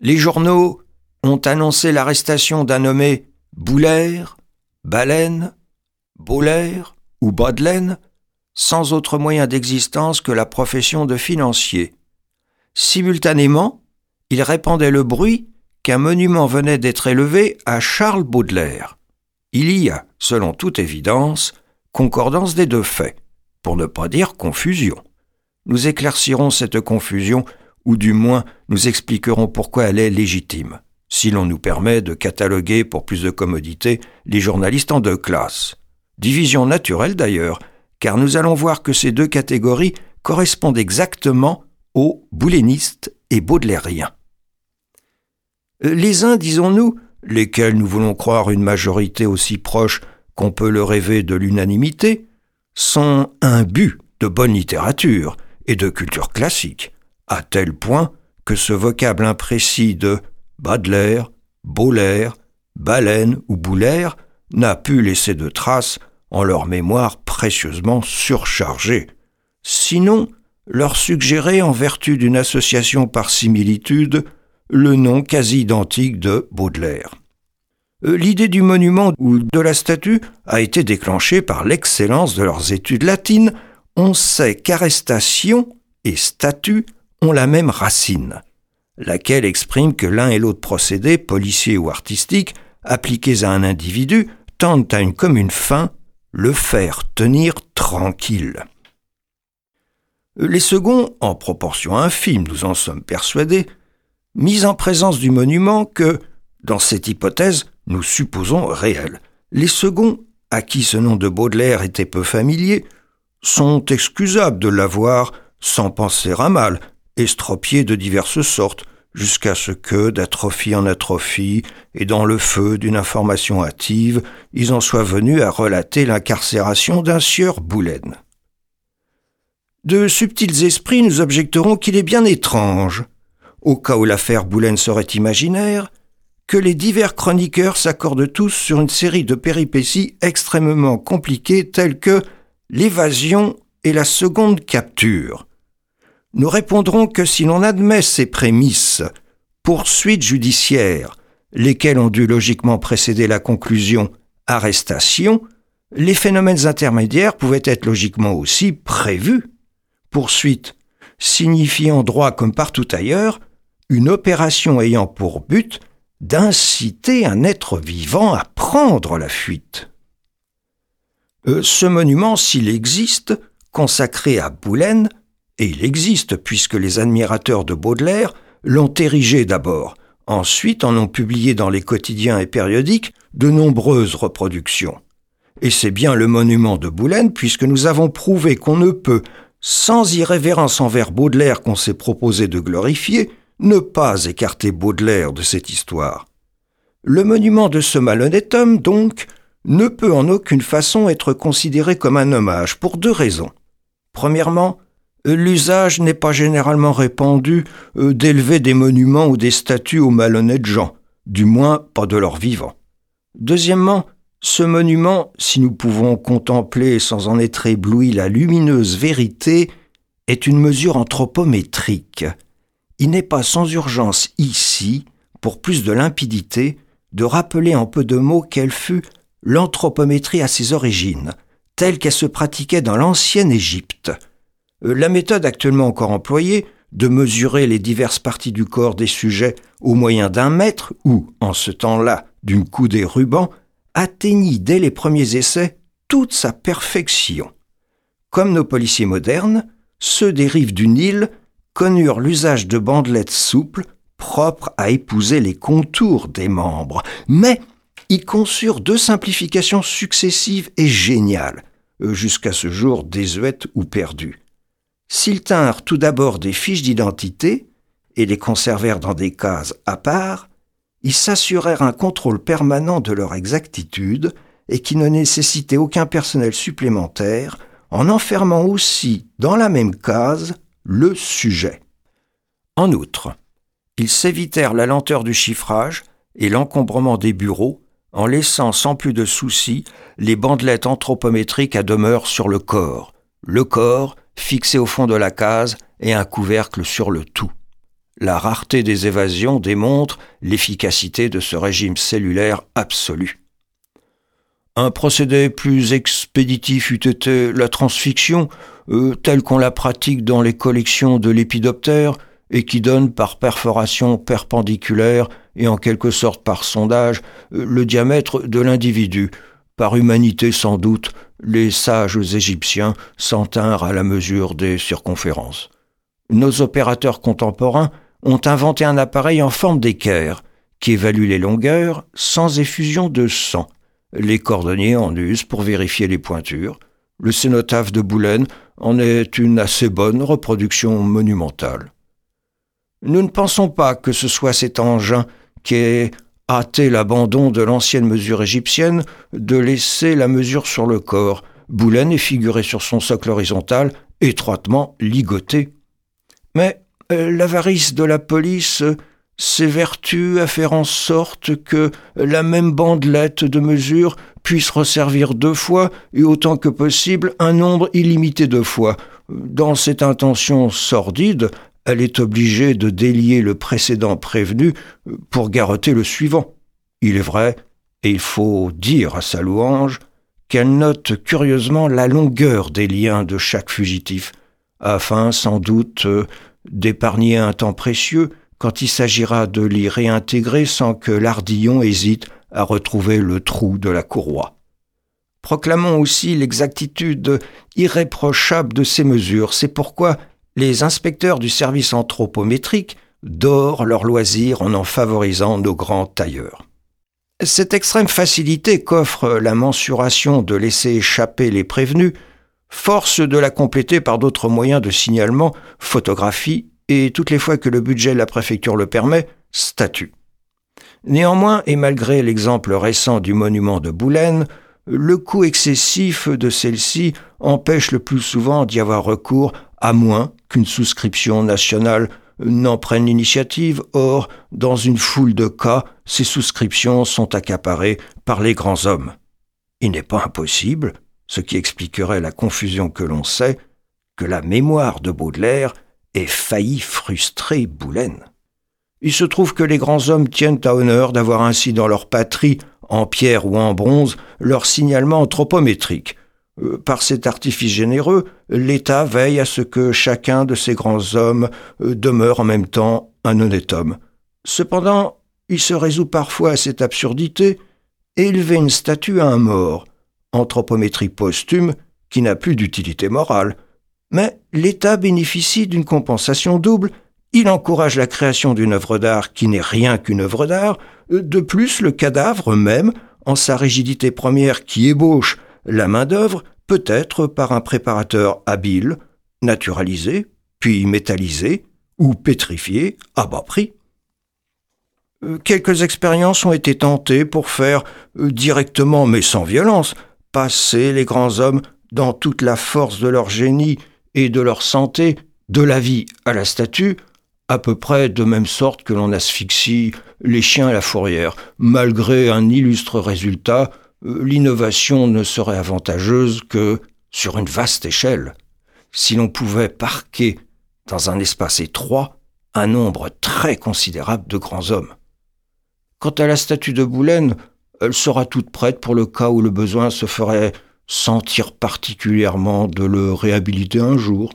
Les journaux ont annoncé l'arrestation d'un nommé Boulaire, Baleine, Boulaire ou Badelaine, sans autre moyen d'existence que la profession de financier. Simultanément, il répandait le bruit qu'un monument venait d'être élevé à Charles Baudelaire. Il y a, selon toute évidence, concordance des deux faits, pour ne pas dire confusion. Nous éclaircirons cette confusion, ou du moins nous expliquerons pourquoi elle est légitime, si l'on nous permet de cataloguer pour plus de commodité les journalistes en deux classes. Division naturelle d'ailleurs, car nous allons voir que ces deux catégories correspondent exactement aux boulénistes et baudelairiens. Euh, les uns, disons-nous, lesquels nous voulons croire une majorité aussi proche qu'on peut le rêver de l'unanimité, sont imbus de bonne littérature et de culture classique, à tel point que ce vocable imprécis de Baudelaire, Baulaire, Baleine ou Boulaire n'a pu laisser de traces en leur mémoire précieusement surchargée. Sinon, leur suggérer en vertu d'une association par similitude le nom quasi identique de Baudelaire. Euh, l'idée du monument ou de la statue a été déclenchée par l'excellence de leurs études latines. On sait qu'arrestation et statue ont la même racine, laquelle exprime que l'un et l'autre procédé, policier ou artistique, appliqués à un individu, tendent à une commune fin, le faire tenir tranquille. Les seconds, en proportion infime, nous en sommes persuadés, mis en présence du monument que, dans cette hypothèse, nous supposons réelle. Les seconds, à qui ce nom de Baudelaire était peu familier, sont excusables de l'avoir, sans penser à mal, estropié de diverses sortes, jusqu'à ce que, d'atrophie en atrophie, et dans le feu d'une information hâtive, ils en soient venus à relater l'incarcération d'un sieur Boulaine. De subtils esprits nous objecteront qu'il est bien étrange, au cas où l'affaire Boulaine serait imaginaire, que les divers chroniqueurs s'accordent tous sur une série de péripéties extrêmement compliquées telles que l'évasion et la seconde capture. Nous répondrons que si l'on admet ces prémices, poursuites judiciaires, lesquelles ont dû logiquement précéder la conclusion arrestation, les phénomènes intermédiaires pouvaient être logiquement aussi prévus poursuite signifiant droit comme partout ailleurs une opération ayant pour but d'inciter un être vivant à prendre la fuite. Euh, ce monument, s'il existe, consacré à Boulaine, et il existe puisque les admirateurs de Baudelaire l'ont érigé d'abord, ensuite en ont publié dans les quotidiens et périodiques de nombreuses reproductions. Et c'est bien le monument de Boulaine puisque nous avons prouvé qu'on ne peut, sans irrévérence envers Baudelaire qu'on s'est proposé de glorifier, ne pas écarter Baudelaire de cette histoire. Le monument de ce malhonnête homme, donc, ne peut en aucune façon être considéré comme un hommage pour deux raisons. Premièrement, l'usage n'est pas généralement répandu euh, d'élever des monuments ou des statues aux malhonnêtes gens, du moins pas de leur vivant. Deuxièmement, ce monument, si nous pouvons contempler sans en être ébloui la lumineuse vérité, est une mesure anthropométrique. Il n'est pas sans urgence ici, pour plus de limpidité, de rappeler en peu de mots quelle fut l'anthropométrie à ses origines, telle qu'elle se pratiquait dans l'ancienne Égypte. Euh, la méthode actuellement encore employée, de mesurer les diverses parties du corps des sujets au moyen d'un mètre ou, en ce temps-là, d'une coudée ruban, atteignit dès les premiers essais toute sa perfection. Comme nos policiers modernes, ceux des rives du Nil connurent l'usage de bandelettes souples propres à épouser les contours des membres, mais ils conçurent deux simplifications successives et géniales, jusqu'à ce jour désuètes ou perdues. S'ils tinrent tout d'abord des fiches d'identité et les conservèrent dans des cases à part, ils s'assurèrent un contrôle permanent de leur exactitude et qui ne nécessitait aucun personnel supplémentaire, en enfermant aussi dans la même case le sujet. En outre, ils s'évitèrent la lenteur du chiffrage et l'encombrement des bureaux en laissant sans plus de soucis les bandelettes anthropométriques à demeure sur le corps, le corps fixé au fond de la case et un couvercle sur le tout. la rareté des évasions démontre l'efficacité de ce régime cellulaire absolu. Un procédé plus expéditif eût été la transfixion, euh, telle qu'on la pratique dans les collections de lépidoptères, et qui donne par perforation perpendiculaire et en quelque sorte par sondage euh, le diamètre de l'individu. Par humanité sans doute, les sages égyptiens s'en tinrent à la mesure des circonférences. Nos opérateurs contemporains ont inventé un appareil en forme d'équerre qui évalue les longueurs sans effusion de sang. Les cordonniers en usent pour vérifier les pointures. Le cénotaphe de Boulen en est une assez bonne reproduction monumentale. Nous ne pensons pas que ce soit cet engin qui ait hâté l'abandon de l'ancienne mesure égyptienne de laisser la mesure sur le corps. Boulen est figuré sur son socle horizontal, étroitement ligoté. Mais euh, l'avarice de la police s'évertue à faire en sorte que la même bandelette de mesure puisse resservir deux fois et autant que possible un nombre illimité de fois. Dans cette intention sordide, elle est obligée de délier le précédent prévenu pour garrotter le suivant. Il est vrai, et il faut dire à sa louange, qu'elle note curieusement la longueur des liens de chaque fugitif, afin sans doute d'épargner un temps précieux quand il s'agira de l'y réintégrer sans que l'ardillon hésite à retrouver le trou de la courroie. Proclamons aussi l'exactitude irréprochable de ces mesures. C'est pourquoi les inspecteurs du service anthropométrique dorent leur loisir en en favorisant nos grands tailleurs. Cette extrême facilité qu'offre la mensuration de laisser échapper les prévenus force de la compléter par d'autres moyens de signalement, photographie et, toutes les fois que le budget de la préfecture le permet, statut. Néanmoins, et malgré l'exemple récent du monument de Boulen, le coût excessif de celle-ci empêche le plus souvent d'y avoir recours à moins qu'une souscription nationale n'en prenne l'initiative. Or, dans une foule de cas, ces souscriptions sont accaparées par les grands hommes. Il n'est pas impossible, ce qui expliquerait la confusion que l'on sait, que la mémoire de Baudelaire ait failli frustrer Boulen. Il se trouve que les grands hommes tiennent à honneur d'avoir ainsi dans leur patrie, en pierre ou en bronze, leur signalement anthropométrique, par cet artifice généreux, l'État veille à ce que chacun de ces grands hommes euh, demeure en même temps un honnête homme. Cependant, il se résout parfois à cette absurdité élever une statue à un mort, anthropométrie posthume qui n'a plus d'utilité morale. Mais l'État bénéficie d'une compensation double. Il encourage la création d'une œuvre d'art qui n'est rien qu'une œuvre d'art. Euh, de plus, le cadavre même, en sa rigidité première qui ébauche la main-d'œuvre peut être par un préparateur habile, naturalisé, puis métallisé ou pétrifié à bas prix. Euh, quelques expériences ont été tentées pour faire euh, directement mais sans violence passer les grands hommes dans toute la force de leur génie et de leur santé, de la vie à la statue, à peu près de même sorte que l'on asphyxie les chiens à la fourrière, malgré un illustre résultat l'innovation ne serait avantageuse que sur une vaste échelle, si l'on pouvait parquer dans un espace étroit un nombre très considérable de grands hommes. Quant à la statue de Boulen, elle sera toute prête pour le cas où le besoin se ferait sentir particulièrement de le réhabiliter un jour.